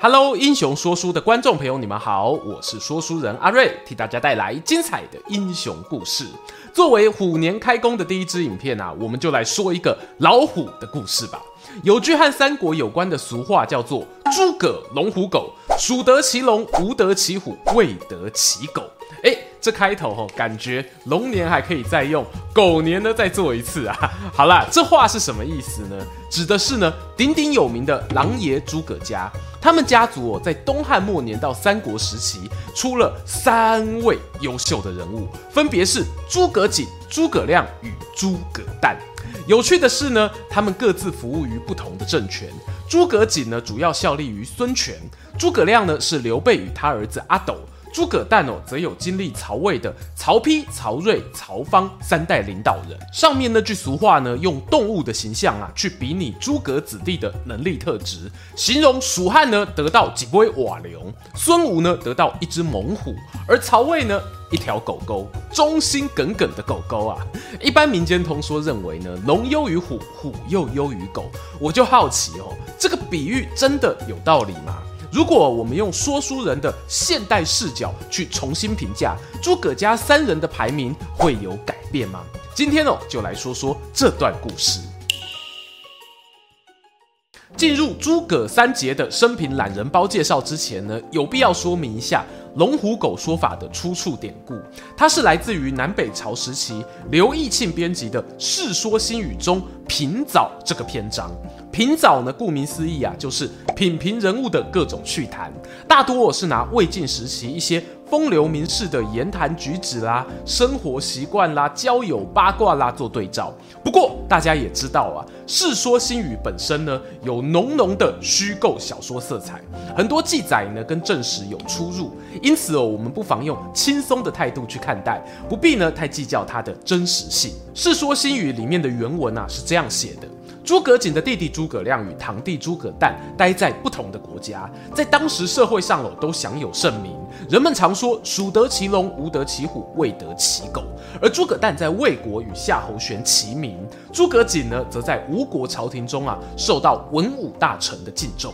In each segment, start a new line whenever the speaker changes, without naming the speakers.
Hello，英雄说书的观众朋友，你们好，我是说书人阿瑞，替大家带来精彩的英雄故事。作为虎年开工的第一支影片啊，我们就来说一个老虎的故事吧。有句和三国有关的俗话叫做“诸葛龙虎狗，鼠得其龙，无得其虎，未得其狗”。哎，这开头吼，感觉龙年还可以再用，狗年呢再做一次啊。好啦，这话是什么意思呢？指的是呢，鼎鼎有名的狼爷诸葛家，他们家族哦，在东汉末年到三国时期，出了三位优秀的人物，分别是诸葛瑾、诸葛亮与诸葛诞。有趣的是呢，他们各自服务于不同的政权。诸葛瑾呢，主要效力于孙权；诸葛亮呢，是刘备与他儿子阿斗。诸葛诞哦，则有经历曹魏的曹丕、曹睿、曹芳三代领导人。上面那句俗话呢，用动物的形象啊，去比拟诸葛子弟的能力特质，形容蜀汉呢得到几杯瓦流，孙吴呢得到一只猛虎，而曹魏呢一条狗狗，忠心耿耿的狗狗啊。一般民间通说认为呢，龙优于虎，虎又优于狗。我就好奇哦，这个比喻真的有道理吗？如果我们用说书人的现代视角去重新评价诸葛家三人的排名，会有改变吗？今天哦，就来说说这段故事。进入诸葛三杰的生平懒人包介绍之前呢，有必要说明一下龙虎狗说法的出处典故。它是来自于南北朝时期刘义庆编辑的《世说新语》中平早这个篇章。评早呢，顾名思义啊，就是品评人物的各种趣谈，大多我是拿魏晋时期一些风流名士的言谈举止啦、生活习惯啦、交友八卦啦做对照。不过大家也知道啊，《世说新语》本身呢有浓浓的虚构小说色彩，很多记载呢跟正史有出入，因此哦，我们不妨用轻松的态度去看待，不必呢太计较它的真实性。《世说新语》里面的原文啊是这样写的。诸葛瑾的弟弟诸葛亮与堂弟诸葛诞待在不同的国家，在当时社会上哦都享有盛名。人们常说“鼠得其龙，无得其虎，未得其狗”。而诸葛诞在魏国与夏侯玄齐名，诸葛瑾呢则在吴国朝廷中啊受到文武大臣的敬重。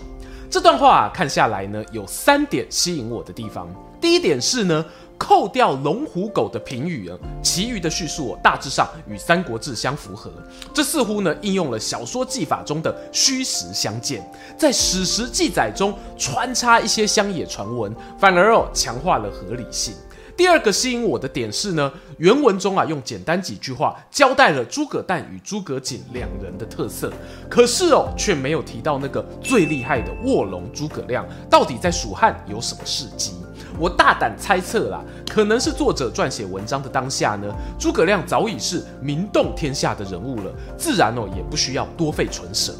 这段话啊看下来呢，有三点吸引我的地方。第一点是呢。扣掉龙虎狗的评语，其余的叙述，大致上与《三国志》相符合。这似乎呢，应用了小说技法中的虚实相间，在史实记载中穿插一些乡野传闻，反而哦，强化了合理性。第二个吸引我的点是呢，原文中啊，用简单几句话交代了诸葛诞与诸葛瑾两人的特色，可是哦，却没有提到那个最厉害的卧龙诸葛亮到底在蜀汉有什么事迹。我大胆猜测啦，可能是作者撰写文章的当下呢，诸葛亮早已是名动天下的人物了，自然哦也不需要多费唇舌。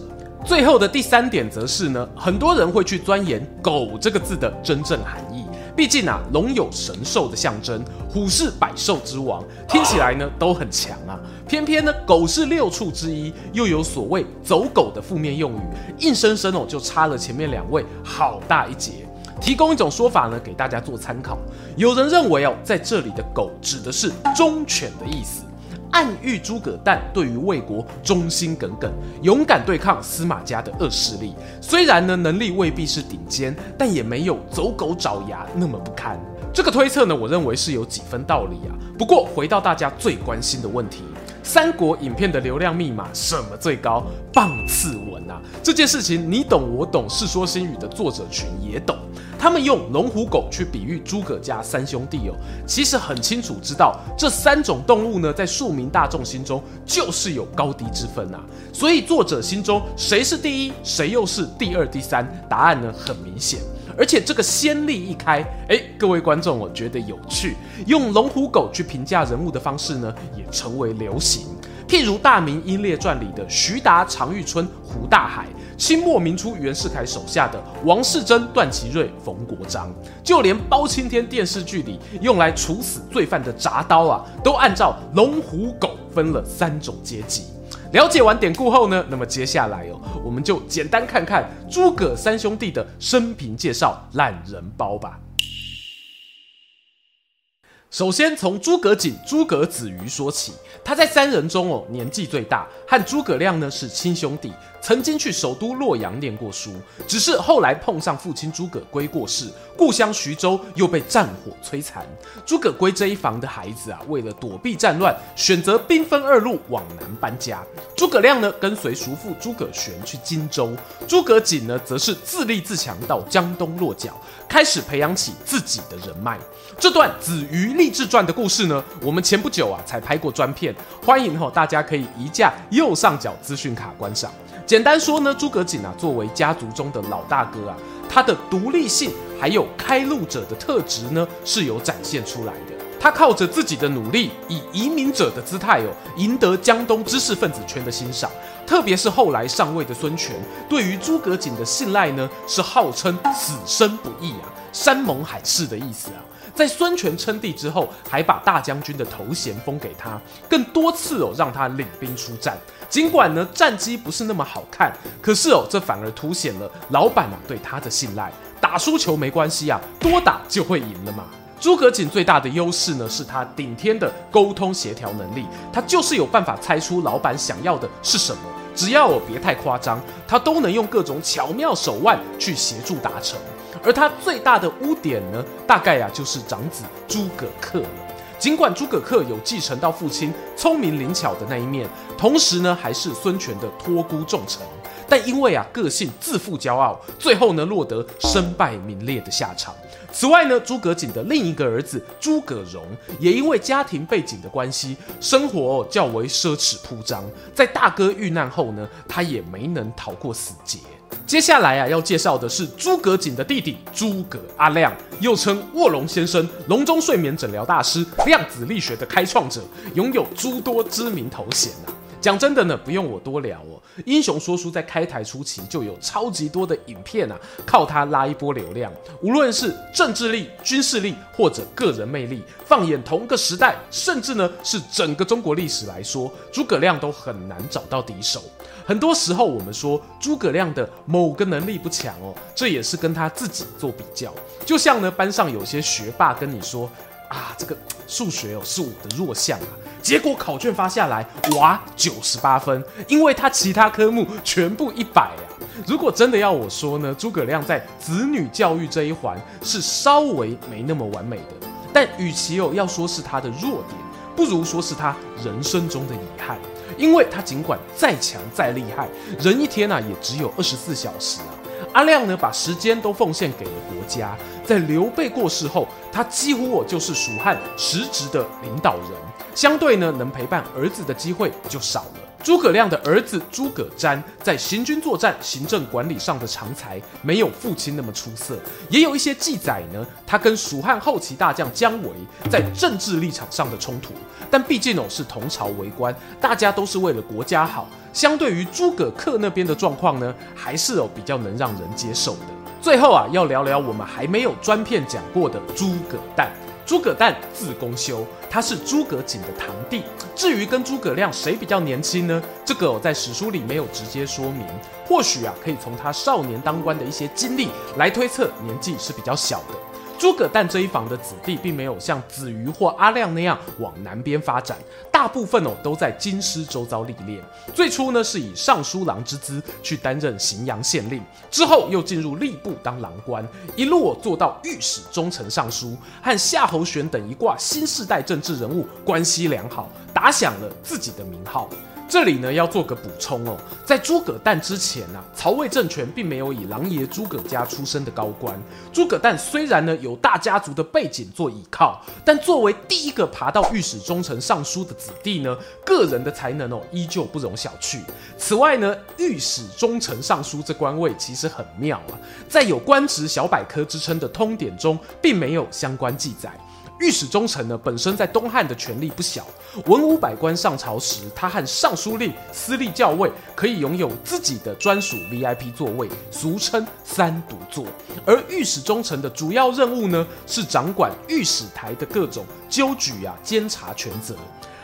最后的第三点则是呢，很多人会去钻研“狗”这个字的真正含义，毕竟啊，龙有神兽的象征，虎是百兽之王，听起来呢都很强啊。偏偏呢，狗是六畜之一，又有所谓走狗的负面用语，硬生生哦就差了前面两位好大一截。提供一种说法呢，给大家做参考。有人认为哦，在这里的“狗”指的是忠犬的意思，暗喻诸葛诞对于魏国忠心耿耿，勇敢对抗司马家的恶势力。虽然呢，能力未必是顶尖，但也没有走狗爪牙那么不堪。这个推测呢，我认为是有几分道理啊。不过，回到大家最关心的问题。三国影片的流量密码什么最高？棒次文啊！这件事情你懂我懂，《世说新语》的作者群也懂。他们用龙虎狗去比喻诸葛家三兄弟哦，其实很清楚知道这三种动物呢，在庶民大众心中就是有高低之分啊。所以作者心中谁是第一，谁又是第二、第三？答案呢很明显。而且这个先例一开，哎，各位观众，我觉得有趣。用龙虎狗去评价人物的方式呢，也成为流行。譬如《大明英烈传》里的徐达、常遇春、胡大海，清末明初袁世凯手下的王士禛、段祺瑞、冯国璋，就连包青天电视剧里用来处死罪犯的铡刀啊，都按照龙虎狗分了三种阶级。了解完典故后呢，那么接下来哦，我们就简单看看诸葛三兄弟的生平介绍懒人包吧。首先从诸葛瑾、诸葛子瑜说起，他在三人中哦年纪最大，和诸葛亮呢是亲兄弟，曾经去首都洛阳念过书，只是后来碰上父亲诸葛圭过世，故乡徐州又被战火摧残。诸葛圭这一房的孩子啊，为了躲避战乱，选择兵分二路往南搬家。诸葛亮呢跟随叔父诸葛玄去荆州，诸葛瑾呢则是自立自强到江东落脚，开始培养起自己的人脉。这段子瑜励志传的故事呢，我们前不久啊才拍过专片，欢迎哈大家可以移驾右上角资讯卡观赏。简单说呢，诸葛瑾啊作为家族中的老大哥啊，他的独立性还有开路者的特质呢是有展现出来的。他靠着自己的努力，以移民者的姿态哦，赢得江东知识分子圈的欣赏。特别是后来上位的孙权，对于诸葛瑾的信赖呢，是号称此生不易啊，山盟海誓的意思啊。在孙权称帝之后，还把大将军的头衔封给他，更多次哦让他领兵出战。尽管呢战绩不是那么好看，可是哦这反而凸显了老板啊对他的信赖。打输球没关系啊，多打就会赢了嘛。诸葛瑾最大的优势呢是他顶天的沟通协调能力，他就是有办法猜出老板想要的是什么，只要我别太夸张，他都能用各种巧妙手腕去协助达成。而他最大的污点呢，大概呀、啊、就是长子诸葛恪了。尽管诸葛恪有继承到父亲聪明灵巧的那一面，同时呢还是孙权的托孤重臣，但因为啊个性自负骄傲，最后呢落得身败名裂的下场。此外呢，诸葛瑾的另一个儿子诸葛荣也因为家庭背景的关系，生活、较为奢侈铺张，在大哥遇难后呢，他也没能逃过死劫。接下来啊，要介绍的是诸葛瑾的弟弟诸葛阿亮，又称卧龙先生、笼中睡眠诊疗大师、量子力学的开创者，拥有诸多知名头衔啊。讲真的呢，不用我多聊哦。英雄说书在开台初期就有超级多的影片啊，靠它拉一波流量。无论是政治力、军事力或者个人魅力，放眼同个时代，甚至呢是整个中国历史来说，诸葛亮都很难找到敌手。很多时候我们说诸葛亮的某个能力不强哦，这也是跟他自己做比较。就像呢班上有些学霸跟你说啊，这个数学哦是我的弱项啊。结果考卷发下来，哇，九十八分，因为他其他科目全部一百啊。如果真的要我说呢，诸葛亮在子女教育这一环是稍微没那么完美的。但与其哦要说是他的弱点，不如说是他人生中的遗憾。因为他尽管再强再厉害，人一天啊也只有二十四小时啊。阿亮呢把时间都奉献给了国家，在刘备过世后，他几乎我就是蜀汉实职的领导人。相对呢，能陪伴儿子的机会就少了。诸葛亮的儿子诸葛瞻在行军作战、行政管理上的长才没有父亲那么出色，也有一些记载呢，他跟蜀汉后期大将姜维在政治立场上的冲突。但毕竟哦是同朝为官，大家都是为了国家好。相对于诸葛恪那边的状况呢，还是哦比较能让人接受的。最后啊，要聊聊我们还没有专片讲过的诸葛诞。诸葛诞字公休，他是诸葛瑾的堂弟。至于跟诸葛亮谁比较年轻呢？这个我在史书里没有直接说明。或许啊，可以从他少年当官的一些经历来推测，年纪是比较小的。诸葛诞这一房的子弟，并没有像子瑜或阿亮那样往南边发展，大部分哦都在京师周遭历练。最初呢，是以尚书郎之资去担任荥阳县令，之后又进入吏部当郎官，一路做到御史中丞尚书，和夏侯玄等一挂新世代政治人物关系良好，打响了自己的名号。这里呢要做个补充哦，在诸葛诞之前啊，曹魏政权并没有以狼爷诸葛家出身的高官。诸葛诞虽然呢有大家族的背景做依靠，但作为第一个爬到御史中丞尚书的子弟呢，个人的才能哦依旧不容小觑。此外呢，御史中丞尚书这官位其实很妙啊，在有官职小百科之称的通典中，并没有相关记载。御史中丞呢，本身在东汉的权力不小，文武百官上朝时，他和尚书令、司隶校尉可以拥有自己的专属 VIP 座位，俗称三独座。而御史中丞的主要任务呢，是掌管御史台的各种纠举啊、监察权责。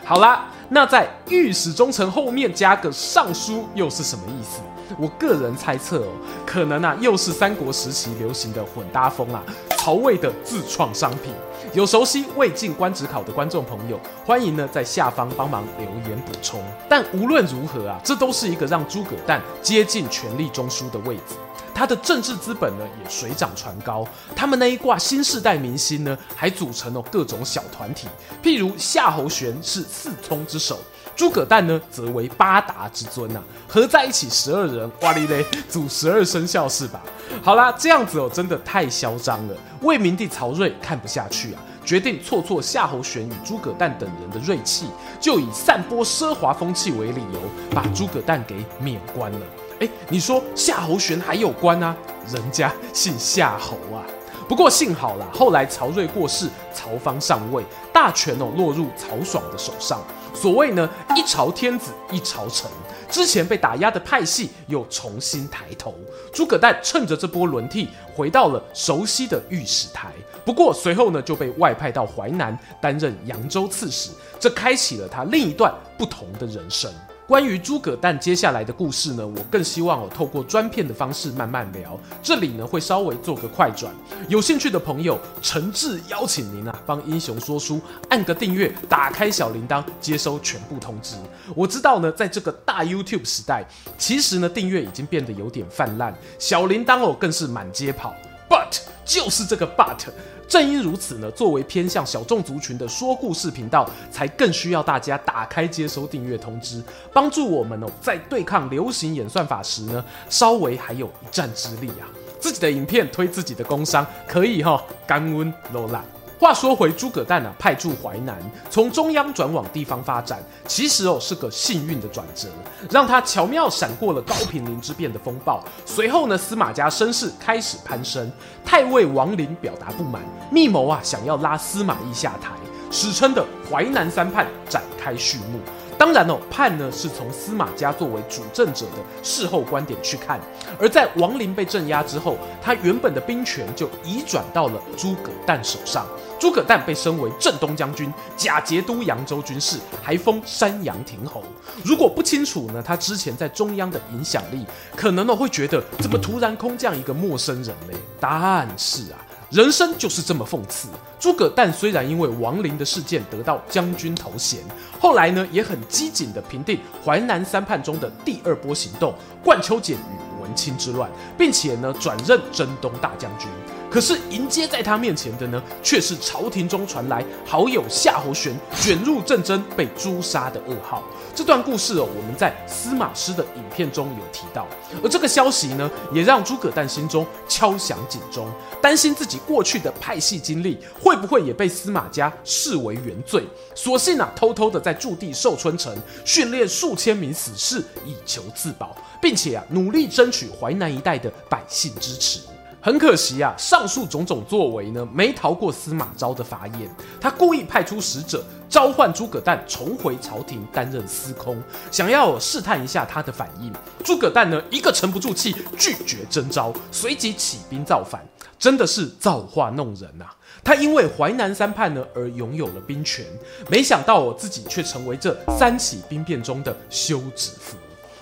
好啦，那在御史中丞后面加个尚书又是什么意思？我个人猜测哦，可能啊又是三国时期流行的混搭风啊，曹魏的自创商品。有熟悉魏晋官职考的观众朋友，欢迎呢在下方帮忙留言补充。但无论如何啊，这都是一个让诸葛诞接近权力中枢的位置。他的政治资本呢也水涨船高。他们那一挂新世代明星呢，还组成了各种小团体，譬如夏侯玄是四聪之首。诸葛诞呢，则为八达之尊啊，合在一起十二人，哇哩嘞，组十二生肖是吧？好啦，这样子哦，真的太嚣张了。魏明帝曹睿看不下去啊，决定挫挫夏侯玄与诸葛诞等人的锐气，就以散播奢华风气为理由，把诸葛诞给免官了。哎，你说夏侯玄还有官啊？人家姓夏侯啊。不过幸好啦，后来曹睿过世，曹芳上位，大权哦落入曹爽的手上。所谓呢，一朝天子一朝臣，之前被打压的派系又重新抬头。诸葛诞趁着这波轮替，回到了熟悉的御史台。不过随后呢，就被外派到淮南担任扬州刺史，这开启了他另一段不同的人生。关于诸葛诞接下来的故事呢，我更希望我透过专片的方式慢慢聊。这里呢会稍微做个快转，有兴趣的朋友诚挚邀请您啊，帮英雄说书按个订阅，打开小铃铛，接收全部通知。我知道呢，在这个大 YouTube 时代，其实呢订阅已经变得有点泛滥，小铃铛哦更是满街跑。But 就是这个 But。正因如此呢，作为偏向小众族群的说故事频道，才更需要大家打开接收订阅通知，帮助我们哦，在对抗流行演算法时呢，稍微还有一战之力啊。自己的影片推自己的工商，可以哈、哦，甘温罗兰。话说回诸葛诞啊，派驻淮南，从中央转往地方发展，其实哦是个幸运的转折，让他巧妙闪过了高平陵之变的风暴。随后呢，司马家声势开始攀升，太尉王陵表达不满，密谋啊想要拉司马懿下台，史称的淮南三叛展开序幕。当然哦，叛呢是从司马家作为主政者的事后观点去看，而在王陵被镇压之后，他原本的兵权就移转到了诸葛诞手上。诸葛诞被升为镇东将军、假节都扬州军事，还封山阳亭侯。如果不清楚呢，他之前在中央的影响力，可能呢会觉得怎么突然空降一个陌生人呢？但是啊。人生就是这么讽刺。诸葛诞虽然因为亡灵的事件得到将军头衔，后来呢也很机警地平定淮南三叛中的第二波行动——冠秋俭与文钦之乱，并且呢转任征东大将军。可是迎接在他面前的呢，却是朝廷中传来好友夏侯玄卷入战争被诛杀的噩耗。这段故事哦，我们在司马师的影片中有提到。而这个消息呢，也让诸葛诞心中敲响警钟，担心自己过去的派系经历会不会也被司马家视为原罪。索性啊，偷偷的在驻地寿春城训练数千名死士，以求自保，并且啊，努力争取淮南一带的百姓支持。很可惜啊，上述种种作为呢，没逃过司马昭的法眼。他故意派出使者召唤诸葛诞重回朝廷担任司空，想要试探一下他的反应。诸葛诞呢，一个沉不住气，拒绝征召，随即起兵造反，真的是造化弄人呐、啊！他因为淮南三叛呢而拥有了兵权，没想到我自己却成为这三起兵变中的休止符。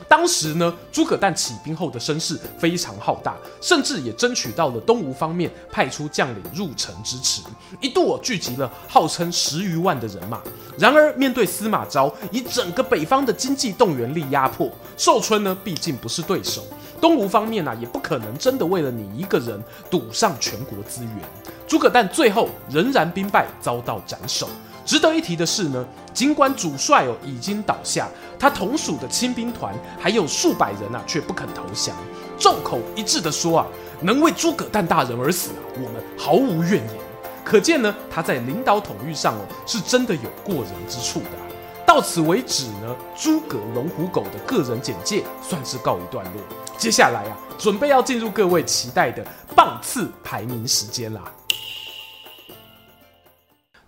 当时呢，诸葛诞起兵后的声势非常浩大，甚至也争取到了东吴方面派出将领入城支持，一度聚集了号称十余万的人马。然而，面对司马昭以整个北方的经济动员力压迫，寿春呢毕竟不是对手，东吴方面啊也不可能真的为了你一个人赌上全国资源。诸葛诞最后仍然兵败，遭到斩首。值得一提的是呢，尽管主帅哦已经倒下，他同属的亲兵团还有数百人啊，却不肯投降，众口一致的说啊，能为诸葛诞大人而死啊，我们毫无怨言。可见呢，他在领导统御上哦，是真的有过人之处的。到此为止呢，诸葛龙虎狗的个人简介算是告一段落。接下来啊，准备要进入各位期待的棒次排名时间啦。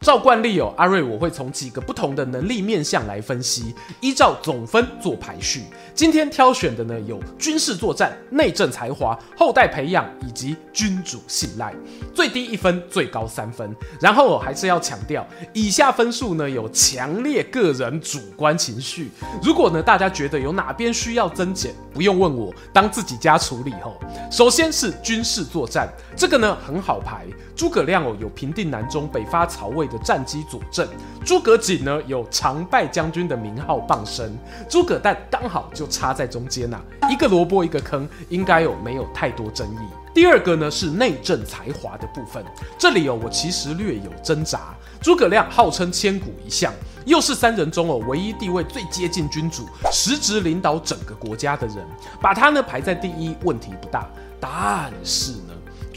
照惯例哦，阿瑞我会从几个不同的能力面向来分析，依照总分做排序。今天挑选的呢有军事作战、内政才华、后代培养以及君主信赖，最低一分，最高三分。然后我还是要强调，以下分数呢有强烈个人主观情绪。如果呢大家觉得有哪边需要增减，不用问我，当自己家处理吼。首先是军事作战，这个呢很好排。诸葛亮哦有平定南中、北伐曹魏的战绩佐证，诸葛瑾呢有常败将军的名号傍身，诸葛诞刚好就插在中间呐、一个萝卜一个坑，应该有没有太多争议。第二个呢是内政才华的部分，这里哦我其实略有挣扎。诸葛亮号称千古一相，又是三人中哦唯一地位最接近君主、实质领导整个国家的人，把他呢排在第一问题不大。但是呢，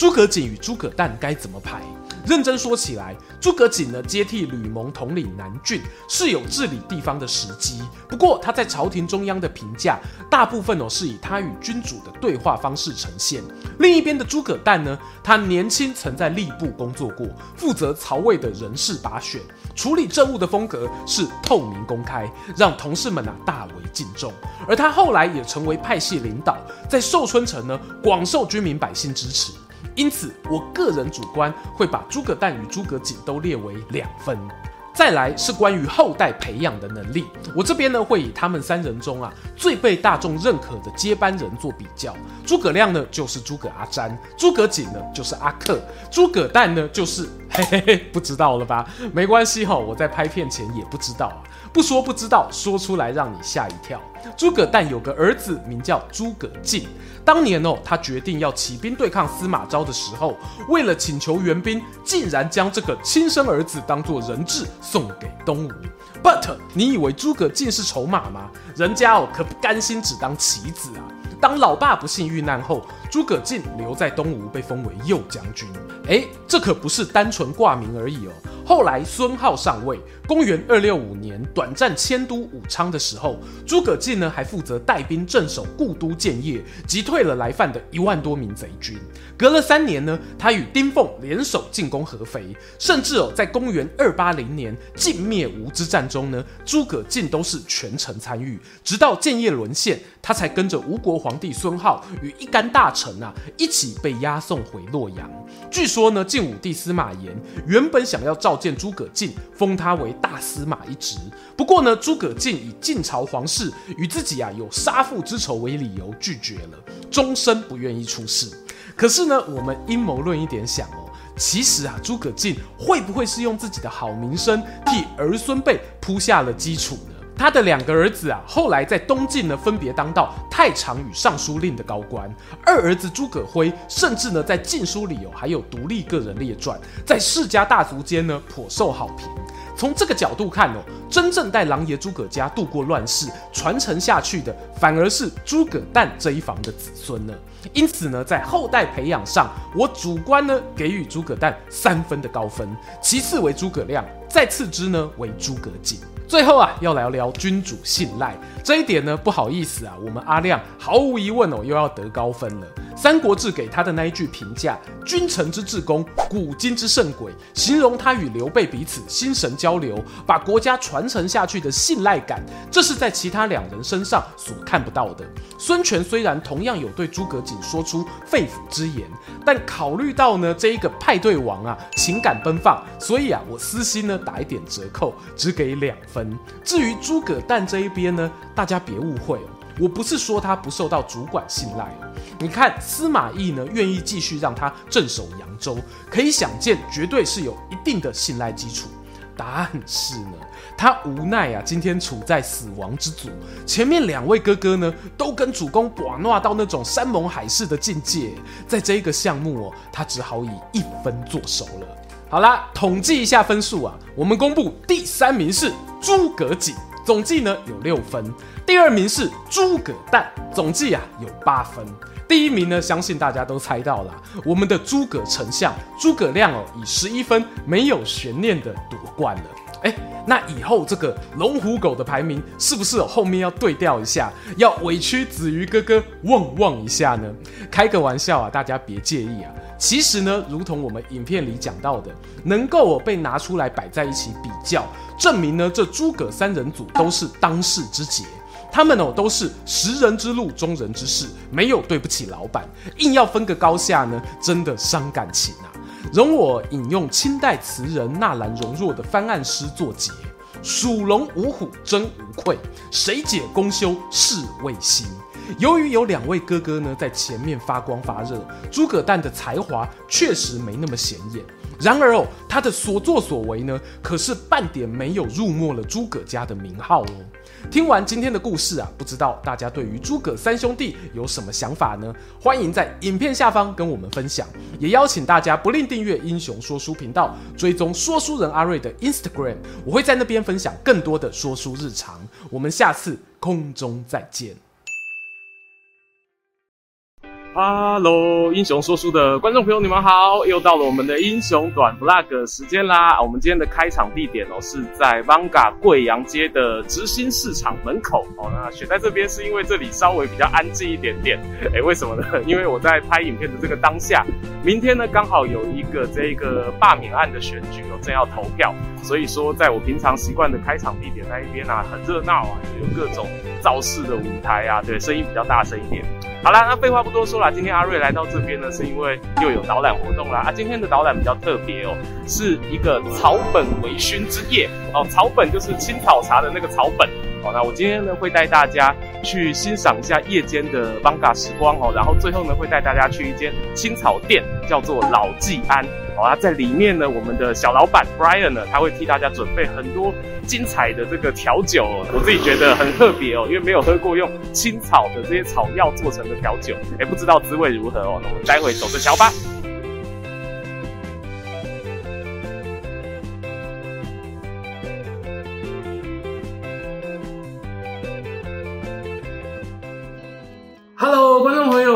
诸葛瑾与诸葛诞该怎么排？认真说起来，诸葛瑾呢接替吕蒙统领南郡，是有治理地方的时机。不过他在朝廷中央的评价，大部分哦是以他与君主的对话方式呈现。另一边的诸葛诞呢，他年轻曾在吏部工作过，负责曹魏的人事把选，处理政务的风格是透明公开，让同事们啊大为敬重。而他后来也成为派系领导，在寿春城呢广受军民百姓支持。因此，我个人主观会把诸葛诞与诸葛瑾都列为两分。再来是关于后代培养的能力，我这边呢会以他们三人中啊最被大众认可的接班人做比较。诸葛亮呢就是诸葛阿詹，诸葛瑾呢就是阿克，诸葛诞呢就是嘿嘿嘿，不知道了吧？没关系哈，我在拍片前也不知道啊，不说不知道，说出来让你吓一跳。诸葛诞有个儿子名叫诸葛瑾。当年哦，他决定要起兵对抗司马昭的时候，为了请求援兵，竟然将这个亲生儿子当做人质送给东吴。But 你以为诸葛瑾是筹码吗？人家哦可不甘心只当棋子啊！当老爸不幸遇难后，诸葛瑾留在东吴，被封为右将军。诶，这可不是单纯挂名而已哦。后来孙皓上位，公元二六五年，短暂迁都武昌的时候，诸葛瑾呢还负责带兵镇守故都建业，击退了来犯的一万多名贼军。隔了三年呢，他与丁奉联手进攻合肥，甚至哦，在公元二八零年晋灭吴之战中呢，诸葛瑾都是全程参与。直到建业沦陷，他才跟着吴国皇帝孙皓与一干大臣啊一起被押送回洛阳。据说呢，晋武帝司马炎原本想要召见诸葛瑾，封他为大司马一职。不过呢，诸葛瑾以晋朝皇室与自己啊有杀父之仇为理由拒绝了，终身不愿意出仕。可是呢，我们阴谋论一点想哦，其实啊，诸葛瑾会不会是用自己的好名声替儿孙辈铺下了基础呢？他的两个儿子啊，后来在东晋呢，分别当到太常与尚书令的高官。二儿子诸葛辉，甚至呢，在晋书里哦，还有独立个人列传，在世家大族间呢，颇受好评。从这个角度看哦，真正带狼爷诸葛家度过乱世、传承下去的，反而是诸葛诞这一房的子孙呢。因此呢，在后代培养上，我主观呢给予诸葛诞三分的高分，其次为诸葛亮，再次之呢为诸葛瑾。最后啊，要聊聊君主信赖这一点呢，不好意思啊，我们阿亮毫无疑问哦，又要得高分了。《三国志》给他的那一句评价：“君臣之至公，古今之圣诡”，形容他与刘备彼此心神交流，把国家传承下去的信赖感，这是在其他两人身上所看不到的。孙权虽然同样有对诸葛瑾说出肺腑之言，但考虑到呢这一个派对王啊情感奔放，所以啊我私心呢打一点折扣，只给两。分至于诸葛诞这一边呢，大家别误会哦。我不是说他不受到主管信赖哦，你看司马懿呢，愿意继续让他镇守扬州，可以想见，绝对是有一定的信赖基础。但是呢，他无奈啊，今天处在死亡之组，前面两位哥哥呢，都跟主公寡诺到那种山盟海誓的境界，在这一个项目哦，他只好以一分作收了。好啦，统计一下分数啊，我们公布第三名是诸葛瑾，总计呢有六分。第二名是诸葛诞，总计啊有八分。第一名呢，相信大家都猜到了，我们的诸葛丞相诸葛亮哦，以十一分没有悬念的夺冠了。哎，那以后这个龙虎狗的排名是不是后面要对调一下，要委屈子瑜哥哥旺旺一下呢？开个玩笑啊，大家别介意啊。
其实呢，如同我们影片里讲到的，能够被拿出来摆在一起比较，证明呢这诸葛三人组都是当世之杰。他们哦都是识人之路，忠人之事，没有对不起老板。硬要分个高下呢，真的伤感情啊。容我引用清代词人纳兰容若的翻案诗作结：属龙五虎真无愧，谁解公休是谓心。由于有两位哥哥呢在前面发光发热，诸葛诞的才华确实没那么显眼。然而哦，他的所作所为呢，可是半点没有辱没了诸葛家的名号哦。听完今天的故事啊，不知道大家对于诸葛三兄弟有什么想法呢？欢迎在影片下方跟我们分享，也邀请大家不吝订阅英雄说书频道，追踪说书人阿瑞的 Instagram，我会在那边分享更多的说书日常。我们下次空中再见。哈喽，英雄说书的观众朋友，你们好！又到了我们的英雄短 vlog 时间啦。我们今天的开场地点哦，是在 Vanga 贵阳街的直兴市场门口哦。那选在这边是因为这里稍微比较安静一点点。哎，为什么呢？因为我在拍影片的这个当下，明天呢刚好有一个这一个罢免案的选举哦，正要投票。所以说，在我平常习惯的开场地点那一边啊，很热闹啊，有各种造势的舞台啊，对，声音比较大声一点。好啦，那废话不多说啦，今天阿瑞来到这边呢，是因为又有导览活动啦。啊，今天的导览比较特别哦，是一个草本微醺之夜哦。草本就是青草茶的那个草本哦。那我今天呢会带大家去欣赏一下夜间的 Vanga 时光哦，然后最后呢会带大家去一间青草店，叫做老季安。好啊，在里面呢，我们的小老板 Brian 呢，他会替大家准备很多精彩的这个调酒哦，我自己觉得很特别哦，因为没有喝过用青草的这些草药做成的调酒，也，不知道滋味如何哦。那我们待会走着瞧吧。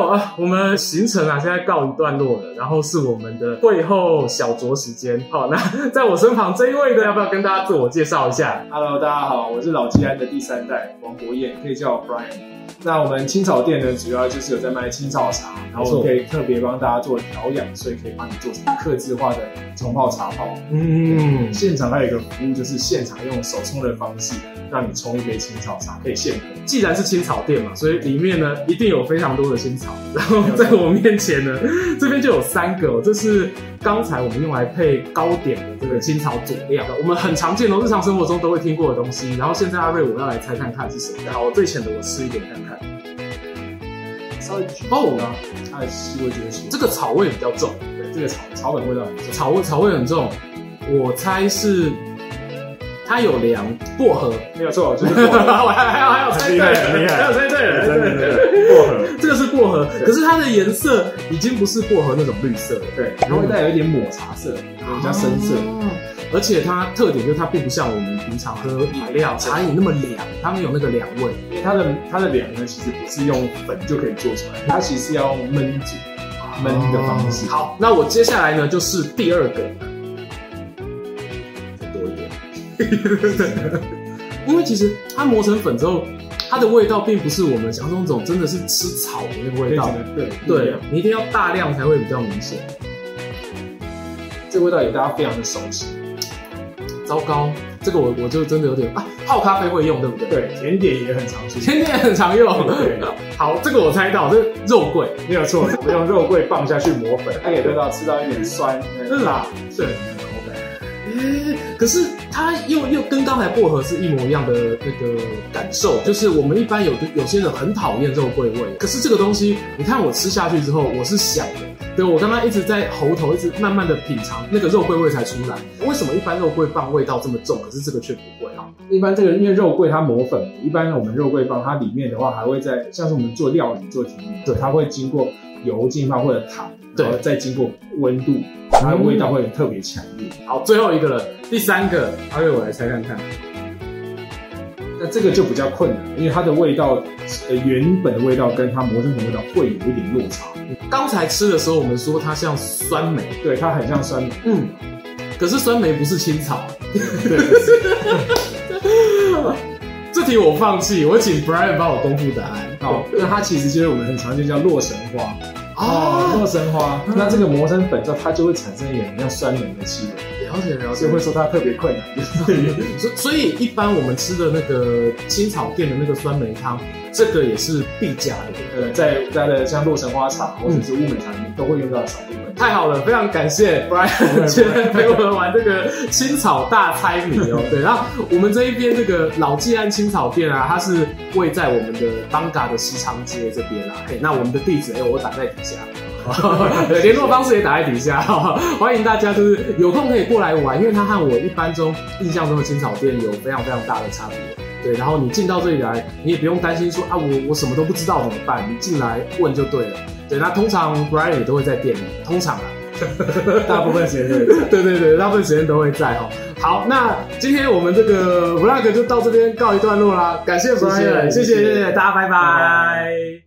啊，我们行程啊现在告一段落了，然后是我们的会后小酌时间。好，那 在我身旁这一位呢，要不要跟大家自我介绍一下
？Hello，大家好，我是老吉安的第三代王国彦，可以叫我 Brian。那我们青草店呢，主要就是有在卖青草茶，然后可以特别帮大家做调养，所以可以帮你做成客制化的冲泡茶包。嗯，现场还有一个服务，就是现场用手冲的方式，让你冲一杯青草茶，可以现喝。
既然是青草店嘛，所以里面呢一定有非常多的青草。然后在我面前呢，这边就有三个，这是刚才我们用来配糕点的这个青草佐料，我们很常见的日常生活中都会听过的东西。然后现在阿瑞，我要来猜看看是什么。然后我最浅的我试一点看看。
稍微厚呢，它的气味就是。
这个草味比较重，
对，这个草草本味道很重，
草味草味很重。我猜是它有凉薄荷，
没有错，就是薄荷。
我还还有还有猜对，还有猜对了，对对对，薄荷，这个是薄荷，可是它的颜色已经不是薄荷那种绿色了，
对，它会带有一点抹茶色，比较深色。
而且它特点就是它并不像我们平常喝饮料茶饮那么凉，它没有那个凉味。
因为它的它的凉呢，其实不是用粉就可以做出来，它其实是要用焖煮焖的方式。
好，那我接下来呢就是第二个。因为其实它磨成粉之后，它的味道并不是我们想象中真的是吃草的那个味道。对对，你一定要大量才会比较明显。
这个味道也大家非常的熟悉。
糟糕，这个我我就真的有点啊，泡咖啡会用对不对？
对，甜点也很常用，
甜点也很常用。对，好，这个我猜到，这个肉桂
没有错，我用肉桂棒下去磨粉，它可以得到吃到一点酸、辣、是很的口感。
欸，可是它又又跟刚才薄荷是一模一样的那个感受，就是我们一般有有些人很讨厌肉桂味，可是这个东西，你看我吃下去之后，我是想的。对，我刚刚一直在喉头，一直慢慢的品尝那个肉桂味才出来。为什么一般肉桂棒味道这么重，可是这个却不会啊？
一般这个因为肉桂它磨粉，一般我们肉桂棒它里面的话还会在像是我们做料理做甜点，对，它会经过油浸泡或者糖，对，再经过温度，它的味道会特别强烈。
好，最后一个了，第三个，阿月我来猜看看。
那这个就比较困难，因为它的味道，呃，原本的味道跟它磨成粉的味道会有一点落差。
刚才吃的时候，我们说它像酸梅，
对，它很像酸梅。
嗯，可是酸梅不是青草。
对，
这题我放弃，我请 Brian 帮我公布答案。
好，那它其实就是我们很常见叫洛神花。哦，洛神花。那这个磨成粉之后，它就会产生一点像酸梅的气味。
了解了解，
所以会说它特别困难。
所 所以一般我们吃的那个青草店的那个酸梅汤，这个也是必加的。
呃，在在的像洛神花茶或者是乌梅茶里面都会用到的少部分。
太好了，非常感谢 Brian 今天陪我们玩这个青草大猜谜哦。对，然后我们这一边这个老纪安青草店啊，它是位在我们的艋舺的西昌街这边啦。嘿，那我们的地址哎，我打在底下，对，联络方式也打在底下，欢迎大家就是有空可以过来玩，因为它和我一般中印象中的青草店有非常非常大的差别。对，然后你进到这里来，你也不用担心说啊，我我什么都不知道怎么办，你进来问就对了。对，那通常 Brian 也都会在店里，通常啊，
大部分时间都会在。
对对对，大部分时间都会在哦。好，那今天我们这个 Vlog 就到这边告一段落啦，感谢 Brian，谢谢谢大家，拜拜。拜拜。